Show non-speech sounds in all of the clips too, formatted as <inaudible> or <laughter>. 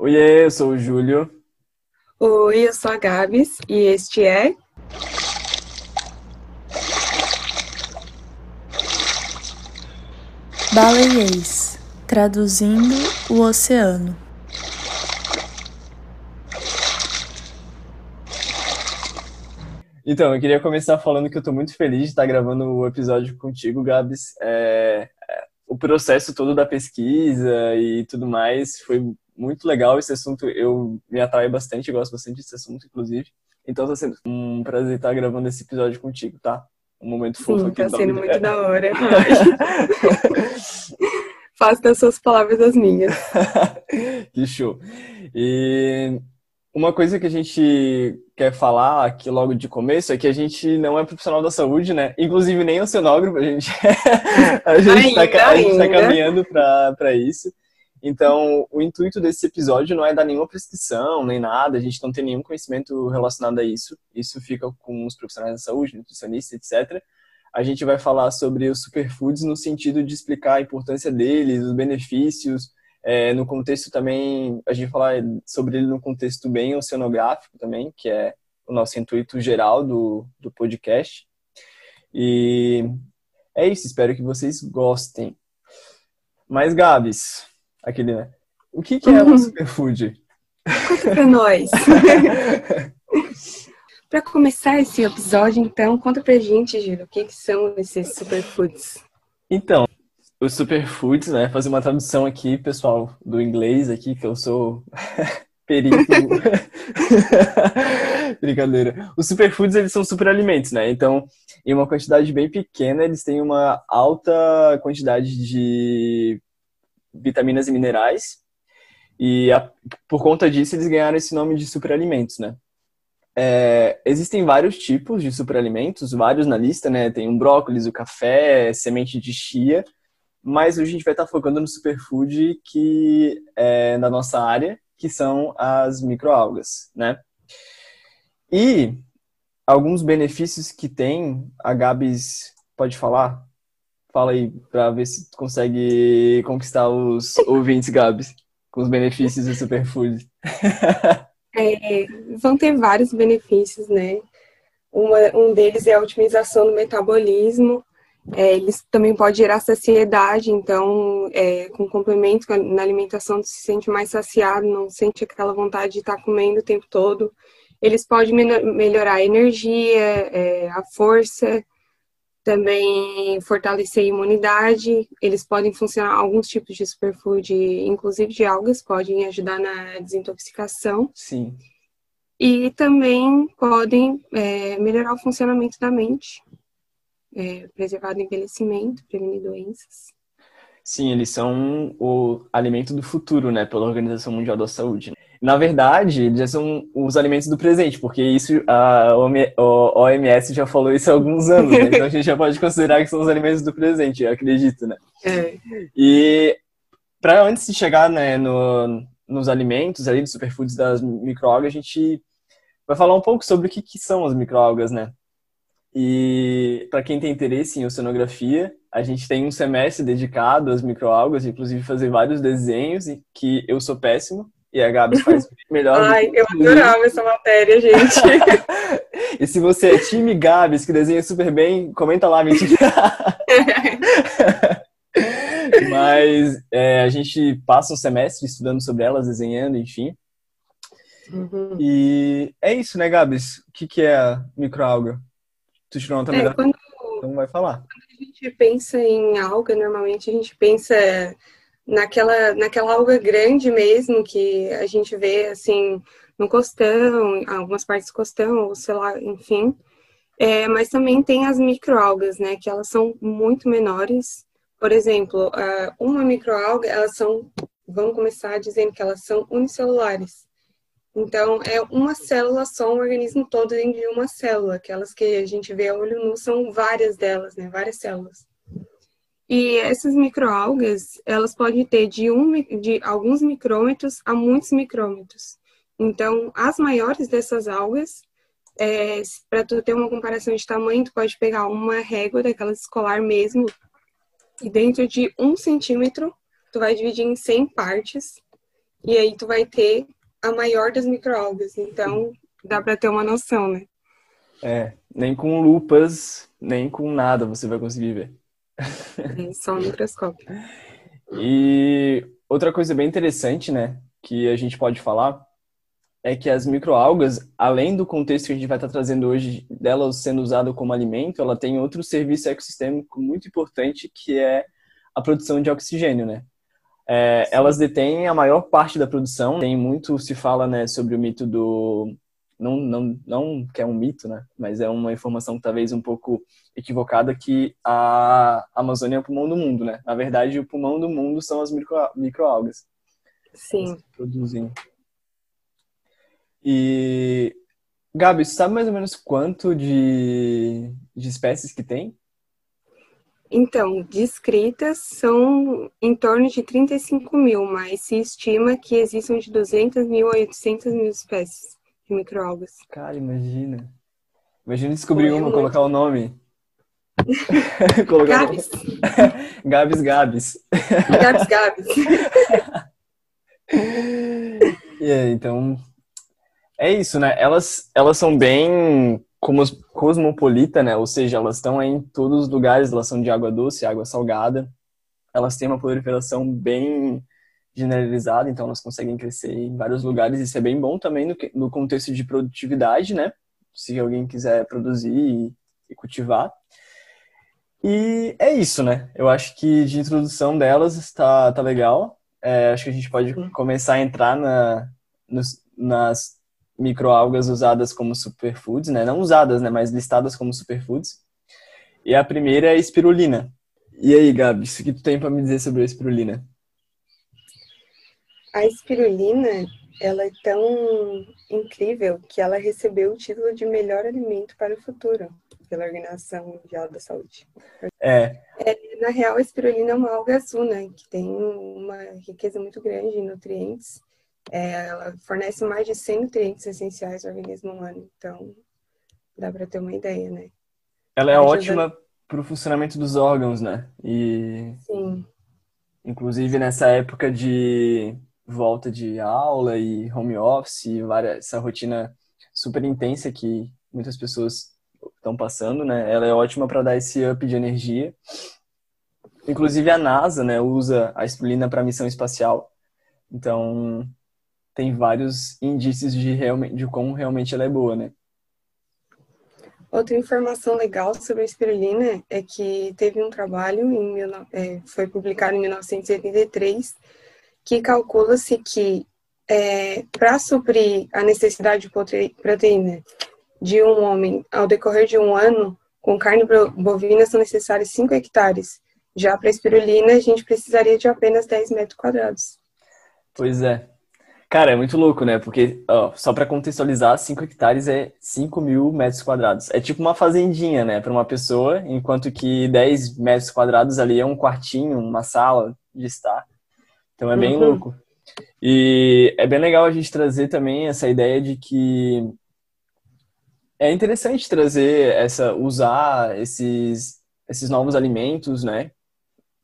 Oiê, eu sou o Júlio. Oi, eu sou a Gabs e este é. Baleiês traduzindo o oceano. Então, eu queria começar falando que eu tô muito feliz de estar gravando o episódio contigo, Gabs. É, é, o processo todo da pesquisa e tudo mais foi muito legal. Esse assunto eu me atrai bastante, gosto bastante desse assunto, inclusive. Então tá sendo um prazer estar gravando esse episódio contigo, tá? Um momento fofo Sim, aqui. tá sendo muito da hora. <laughs> Faço das suas palavras as minhas. <laughs> que show. E uma coisa que a gente quer falar aqui logo de começo é que a gente não é profissional da saúde, né? Inclusive nem oceanógrafo, a gente <laughs> a gente tá a gente tá ainda. caminhando para isso. Então, o intuito desse episódio não é dar nenhuma prescrição, nem nada, a gente não tem nenhum conhecimento relacionado a isso. Isso fica com os profissionais da saúde, nutricionistas, etc. A gente vai falar sobre os superfoods no sentido de explicar a importância deles, os benefícios, é, no contexto também, a gente falar sobre ele no contexto bem oceanográfico também, que é o nosso intuito geral do, do podcast. E é isso, espero que vocês gostem. Mas, Gabs, aquele, né? O que, que é um superfood? Conta pra nós. <laughs> Pra começar esse episódio, então, conta pra gente, Giro, o que, que são esses superfoods? Então, os superfoods, né? Fazer uma tradução aqui, pessoal, do inglês aqui, que eu sou <laughs> perito. <laughs> Brincadeira. Os superfoods, eles são superalimentos, né? Então, em uma quantidade bem pequena, eles têm uma alta quantidade de vitaminas e minerais. E a- por conta disso, eles ganharam esse nome de superalimentos, né? É, existem vários tipos de superalimentos, vários na lista, né? Tem o brócolis, o café, semente de chia, mas hoje a gente vai estar focando no superfood que é da nossa área, que são as microalgas, né? E alguns benefícios que tem, a Gabs pode falar? Fala aí, para ver se tu consegue conquistar os ouvintes, Gabs, com os benefícios do superfood. É, vão ter vários benefícios, né? Uma- um deles é a otimização do metabolismo. É, eles também pode gerar saciedade, então, é, com complemento na alimentação, se sente mais saciado, não sente aquela vontade de estar comendo o tempo todo. Eles podem melhorar a energia, é, a força, também fortalecer a imunidade. Eles podem funcionar, alguns tipos de superfood, inclusive de algas, podem ajudar na desintoxicação. Sim. E também podem é, melhorar o funcionamento da mente, é, preservar do envelhecimento, prevenir doenças. Sim, eles são o alimento do futuro, né, pela Organização Mundial da Saúde. Na verdade, eles já são os alimentos do presente, porque isso a OMS já falou isso há alguns anos, né? Então a gente já pode considerar que são os alimentos do presente, eu acredito, né? É. E para antes de chegar, né, no, nos alimentos ali, dos superfoods das microalgas, a gente vai falar um pouco sobre o que, que são as microalgas, né? E para quem tem interesse em oceanografia, a gente tem um semestre dedicado às microalgas, inclusive fazer vários desenhos, que eu sou péssimo, e a Gabi faz melhor. Ai, eu adorava essa matéria, gente. <laughs> E se você é time Gabs, que desenha super bem, comenta lá, mentira. <laughs> Mas é, a gente passa um semestre estudando sobre elas, desenhando, enfim. Uhum. E é isso, né, Gabs? O que, que é a microalga? Tu tirou nota É, melhor, quando então vai falar. a gente pensa em alga, normalmente a gente pensa naquela, naquela alga grande mesmo que a gente vê assim no costão, algumas partes do costão, ou sei lá, enfim. É, mas também tem as microalgas, né? Que elas são muito menores. Por exemplo, uma microalga, elas são, vamos começar dizendo que elas são unicelulares. Então, é uma célula só, um organismo todo dentro de uma célula. Aquelas que a gente vê a olho nu são várias delas, né? Várias células. E essas microalgas, elas podem ter de, um, de alguns micrômetros a muitos micrômetros. Então, as maiores dessas algas, para tu ter uma comparação de tamanho, tu pode pegar uma régua daquelas escolar mesmo, e dentro de um centímetro, tu vai dividir em 100 partes, e aí tu vai ter a maior das microalgas. Então, dá para ter uma noção, né? É, nem com lupas, nem com nada você vai conseguir ver. Só um microscópio. E outra coisa bem interessante, né, que a gente pode falar é que as microalgas, além do contexto que a gente vai estar trazendo hoje delas sendo usada como alimento, ela tem outro serviço ecossistêmico muito importante que é a produção de oxigênio, né? É, elas detêm a maior parte da produção. Tem muito se fala, né, sobre o mito do não, não, não que é um mito, né? Mas é uma informação talvez um pouco equivocada que a Amazônia é o pulmão do mundo, né? Na verdade, o pulmão do mundo são as micro, microalgas. Sim. Produzem. E Gabi, você sabe mais ou menos quanto de, de espécies que tem? Então, descritas são em torno de 35 mil, mas se estima que existam de 200 mil a 800 mil espécies de microalgas. Cara, imagina. Imagina descobrir uma, muito... colocar o nome. <laughs> colocar <laughs> Gabs. Gabs Gabs. Gabs Gabs. <laughs> e aí, então, é isso, né? Elas, elas são bem cosmopolita, né? Ou seja, elas estão em todos os lugares, elas são de água doce, água salgada. Elas têm uma proliferação bem generalizada, então elas conseguem crescer em vários lugares. Isso é bem bom também no, no contexto de produtividade, né? Se alguém quiser produzir e, e cultivar. E é isso, né? Eu acho que de introdução delas está tá legal. É, acho que a gente pode começar a entrar na, nos, nas microalgas usadas como superfoods, né? Não usadas, né? Mas listadas como superfoods. E a primeira é a espirulina. E aí, Gabi, o que tu tem para me dizer sobre a espirulina? A espirulina, ela é tão incrível que ela recebeu o título de melhor alimento para o futuro pela Organização Mundial da Saúde. É. é na real, a espirulina é uma alga azul, né? Que tem uma riqueza muito grande em nutrientes é, ela fornece mais de 100 nutrientes essenciais ao organismo humano, então dá para ter uma ideia, né? Ela é Ajuda... ótima para o funcionamento dos órgãos, né? E Sim. Inclusive nessa época de volta de aula e home office, várias, essa rotina super intensa que muitas pessoas estão passando, né? Ela é ótima para dar esse up de energia. Inclusive a NASA, né, usa a espirulina para missão espacial. Então, tem vários indícios de, realmente, de como realmente ela é boa, né? Outra informação legal sobre a espirulina é que teve um trabalho, em, é, foi publicado em 1983, que calcula-se que é, para suprir a necessidade de proteína de um homem ao decorrer de um ano, com carne bovina são necessários 5 hectares. Já para espirulina, a gente precisaria de apenas 10 metros quadrados. Pois é. Cara, é muito louco, né? Porque, ó, só para contextualizar, 5 hectares é 5 mil metros quadrados. É tipo uma fazendinha, né, para uma pessoa, enquanto que 10 metros quadrados ali é um quartinho, uma sala de estar. Então é bem uhum. louco. E é bem legal a gente trazer também essa ideia de que é interessante trazer essa, usar esses, esses novos alimentos, né?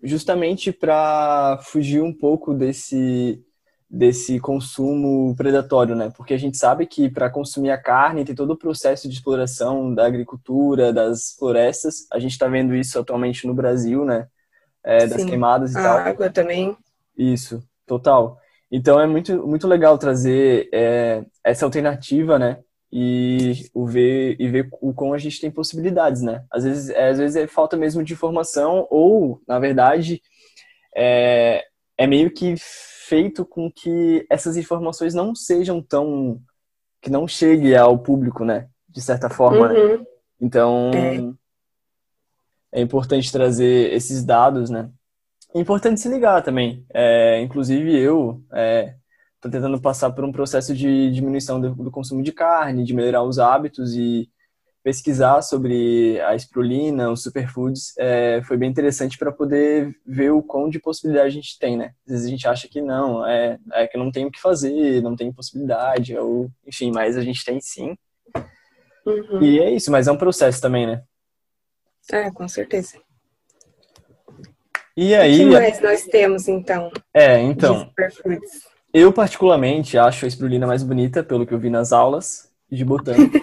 Justamente para fugir um pouco desse desse consumo predatório, né? Porque a gente sabe que para consumir a carne tem todo o processo de exploração da agricultura, das florestas. A gente está vendo isso atualmente no Brasil, né? É, das queimadas e a tal. A água também. Isso, total. Então é muito, muito legal trazer é, essa alternativa, né? E o ver e ver o como a gente tem possibilidades, né? Às vezes, é, às vezes é falta mesmo de informação ou, na verdade, é, é meio que feito com que essas informações não sejam tão que não chegue ao público, né? De certa forma. Né? Uhum. Né? Então é. é. importante trazer esses dados, né? É importante se ligar também. É, inclusive eu estou é, tentando passar por um processo de diminuição do, do consumo de carne, de melhorar os hábitos e pesquisar sobre a espirulina, os superfoods, é, foi bem interessante para poder ver o quão de possibilidade a gente tem, né? Às vezes a gente acha que não, é, é que não tem o que fazer, não tem possibilidade, ou enfim, mas a gente tem sim. Uhum. E é isso, mas é um processo também, né? É, com certeza. E aí. O que mais nós temos, então? É, então. Eu, particularmente, acho a espirulina mais bonita, pelo que eu vi nas aulas de botânica.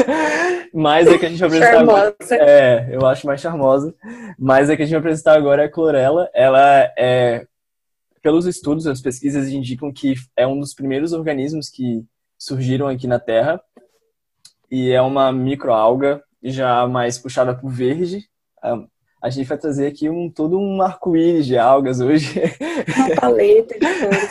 <laughs> Mas a que a gente vai apresentar Charmosa. agora. É, eu acho mais charmosa. Mas a que a gente vai apresentar agora é a clorela. Ela é, pelos estudos, as pesquisas indicam que é um dos primeiros organismos que surgiram aqui na Terra. E é uma microalga já mais puxada para o verde. A- gente vai trazer aqui um, todo um arco-íris de algas hoje. Uma paleta de cores.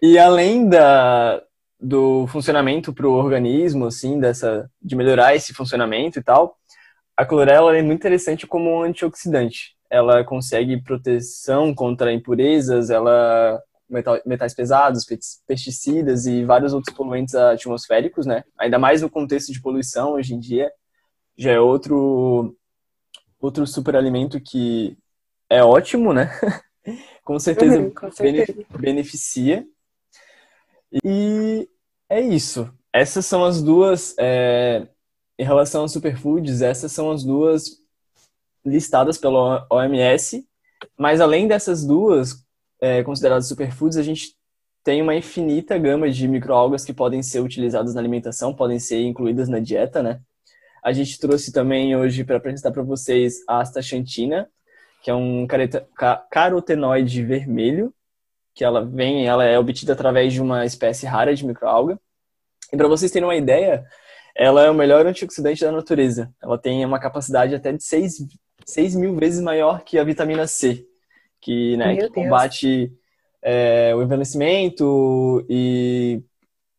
E além da, do funcionamento para o organismo, assim, dessa, de melhorar esse funcionamento e tal, a clorela é muito interessante como um antioxidante. Ela consegue proteção contra impurezas, ela metais pesados, pes- pesticidas e vários outros poluentes atmosféricos, né? Ainda mais no contexto de poluição hoje em dia, já é outro outro superalimento que é ótimo, né? <laughs> Com certeza Uhum, com bene- certeza. beneficia. E é isso. Essas são as duas, é, em relação aos superfoods, essas são as duas listadas pela OMS. Mas além dessas duas é, consideradas superfoods, a gente tem uma infinita gama de microalgas que podem ser utilizadas na alimentação, podem ser incluídas na dieta, né? A gente trouxe também hoje para apresentar para vocês a astaxantina, que é um careta- ca- carotenoide vermelho, que ela vem, ela é obtida através de uma espécie rara de microalga. E para vocês terem uma ideia, ela é o melhor antioxidante da natureza. Ela tem uma capacidade até de 6, seis mil vezes maior que a vitamina C, que, né, que combate é, o envelhecimento e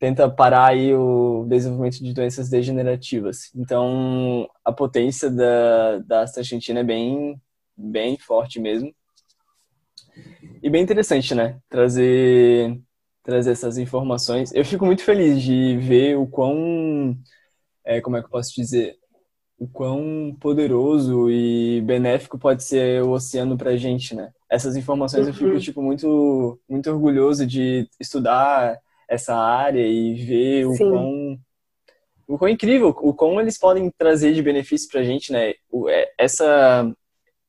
tenta parar aí o desenvolvimento de doenças degenerativas. Então, a potência da, da astaxantina é bem, bem forte mesmo. E bem interessante, né? Trazer, trazer essas informações. Eu fico muito feliz de ver o quão, é, como é que eu posso dizer, o quão poderoso e benéfico pode ser o oceano pra gente, né? Essas informações eu fico, tipo, muito, muito orgulhoso de estudar essa área e ver o Sim. quão, o quão incrível, o quão eles podem trazer de benefício pra gente, né? É- Essa,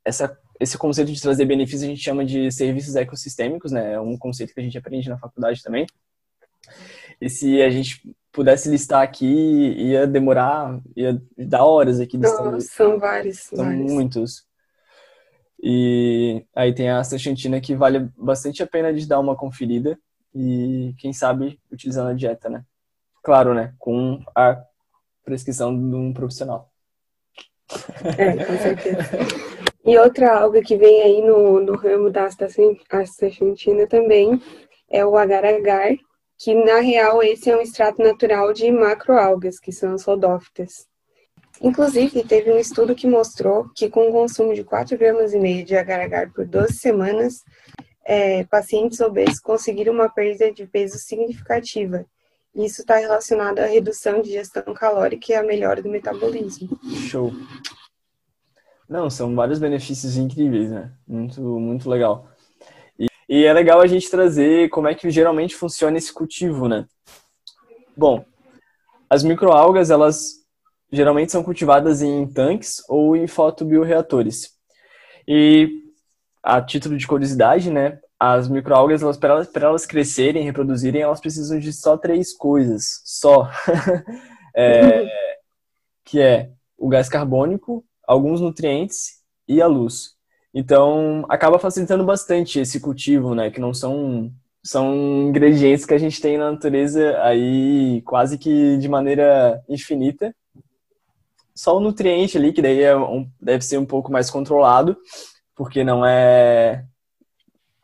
essa esse conceito de trazer benefícios a gente chama de serviços ecossistêmicos, né? É um conceito que a gente aprende na faculdade também. E se a gente pudesse listar aqui, ia demorar, ia dar horas aqui listando. São vários, São vários. muitos. E aí tem a astaxantina que vale bastante a pena de dar uma conferida e quem sabe utilizar na dieta, né? Claro, né? Com a prescrição de um profissional. É, com certeza. E outra alga que vem aí no, no ramo da astaxan- astaxantina também é o agar-agar, que na real esse é um extrato natural de macroalgas, que são as rodófitas. Inclusive, teve um estudo que mostrou que com o consumo de 4 gramas de agar-agar por 12 semanas, é, pacientes obesos conseguiram uma perda de peso significativa. Isso está relacionado à redução de ingestão calórica e à melhora do metabolismo. Show. Não, são vários benefícios incríveis, né? Muito, muito legal. E, e é legal a gente trazer como é que geralmente funciona esse cultivo, né? Bom, as microalgas, elas geralmente são cultivadas em tanques ou em fotobioreatores. E a título de curiosidade, né? As microalgas, elas para elas, elas crescerem, reproduzirem, elas precisam de só três coisas, só. <laughs> É, que é o gás carbônico, alguns nutrientes e a luz. Então, acaba facilitando bastante esse cultivo, né? Que não são são ingredientes que a gente tem na natureza aí quase que de maneira infinita. Só o nutriente ali, que daí é um, deve ser um pouco mais controlado, porque não é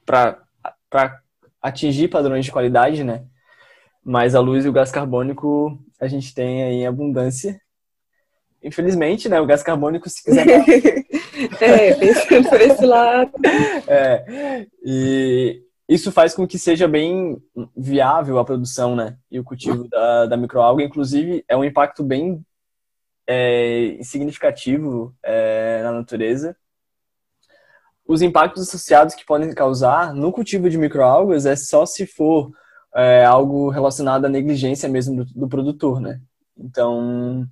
para atingir padrões de qualidade, né? Mas a luz e o gás carbônico a gente tem aí em abundância. Infelizmente, né? O gás carbônico, se quiser <laughs> é, pensando por esse lado. <laughs> É, e isso faz com que seja bem viável a produção, né? E o cultivo da, da microalga, inclusive, é um impacto bem é, significativo é, na natureza. Os impactos associados que podem causar no cultivo de microalgas é só se for é, algo relacionado à negligência mesmo do, do produtor, né? Então,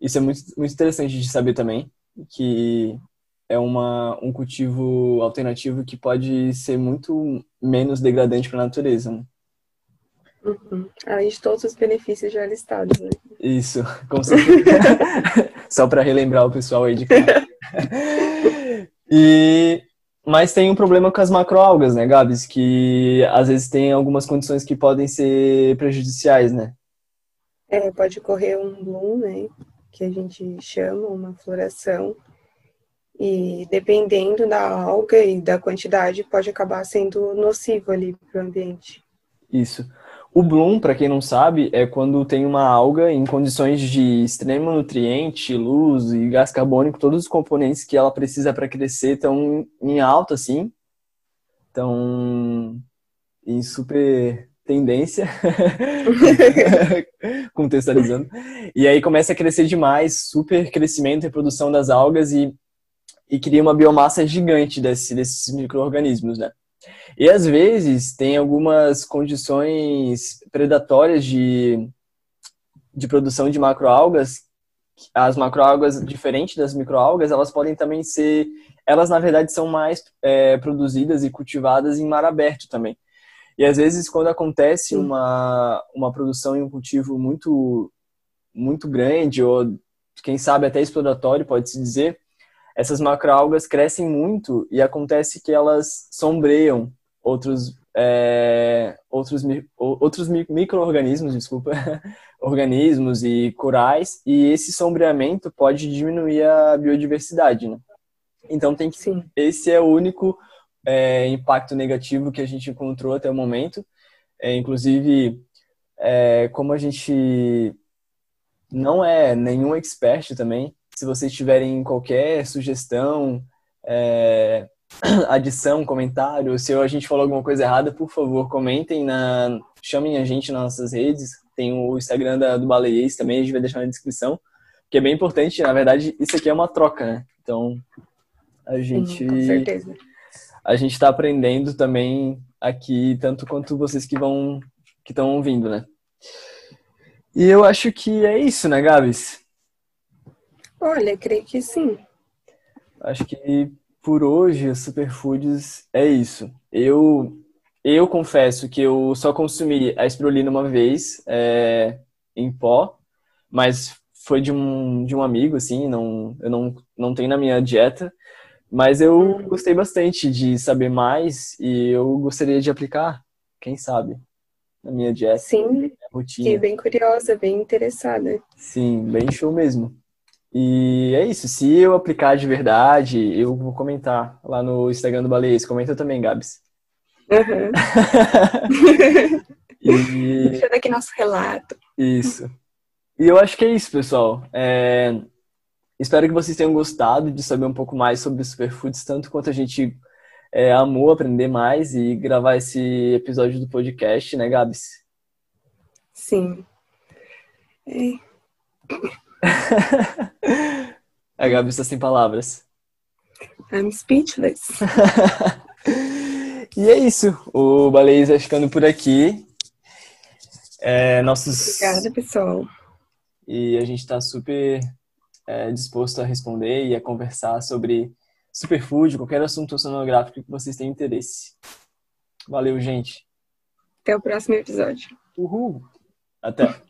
isso é muito, muito interessante de saber também, que é uma, um cultivo alternativo que pode ser muito, menos degradante para a natureza. Né? Uhum. Além de todos os benefícios já listados, né? Isso, com certeza. <laughs> Só para relembrar o pessoal aí de casa. <laughs> e mas tem um problema com as macroalgas, né, Gabs? Que às vezes tem algumas condições que podem ser prejudiciais, né? É, pode ocorrer um bloom, né? Que a gente chama uma floração. E dependendo da alga e da quantidade, pode acabar sendo nocivo ali para o ambiente. Isso. O bloom, para quem não sabe, é quando tem uma alga em condições de extremo nutriente, luz e gás carbônico, todos os componentes que ela precisa para crescer estão em alta, assim. Estão em super tendência, <laughs> <laughs> contextualizando. E aí começa a crescer demais, super crescimento e reprodução das algas e, e cria uma biomassa gigante desse, desses micro-organismos, né? E às vezes tem algumas condições predatórias de, de produção de macroalgas. As macroalgas, diferente das microalgas, elas podem também ser. Elas, na verdade, são mais é, produzidas e cultivadas em mar aberto também. E às vezes, quando acontece uma, uma produção em um cultivo muito, muito grande, ou quem sabe até exploratório, pode-se dizer, essas macroalgas crescem muito e acontece que elas sombreiam outros é, outros outros microorganismos, desculpa, <laughs> organismos e corais e esse sombreamento pode diminuir a biodiversidade, né? Então tem que Sim. esse é o único é, impacto negativo que a gente encontrou até o momento. É, inclusive, é, como a gente não é nenhum expert também, se vocês tiverem qualquer sugestão, é, <clears throat> adição, comentário, se a gente falou alguma coisa errada, por favor, comentem, na, chamem a gente nas nossas redes. Tem o Instagram da, do Baleiês também, a gente vai deixar na descrição, que é bem importante. Na verdade, isso aqui é uma troca, né? Então, a gente. Com certeza. A gente está aprendendo também aqui, tanto quanto vocês que vão que estão ouvindo, né? E eu acho que é isso, né, Gabs? Olha, creio que sim. Acho que por hoje Superfoods é isso. Eu eu confesso que eu só consumi a espirulina uma vez é, em pó, mas foi de um, de um amigo, assim, não, eu não, não tenho na minha dieta. Mas eu gostei bastante de saber mais e eu gostaria de aplicar, quem sabe, na minha dieta. Sim, rotina. fiquei bem curiosa, bem interessada. Sim, bem show mesmo. E é isso. Se eu aplicar de verdade, eu vou comentar lá no Instagram do Baleias. Comenta também, Gabs. Uhum. <laughs> e... Aqui nosso relato. Isso. E eu acho que é isso, pessoal. É... Espero que vocês tenham gostado de saber um pouco mais sobre superfoods, tanto quanto a gente é, amou aprender mais e gravar esse episódio do podcast, né, Gabs? Sim. É. <laughs> A Gabi está sem palavras. I'm speechless. <laughs> e é isso. O Baleias vai ficando por aqui. É, nossos... Obrigada, pessoal. E a gente está super é, disposto a responder e a conversar sobre superfood, qualquer assunto sonográfico que vocês tenham interesse. Valeu, gente. Até o próximo episódio. Uhul. Até.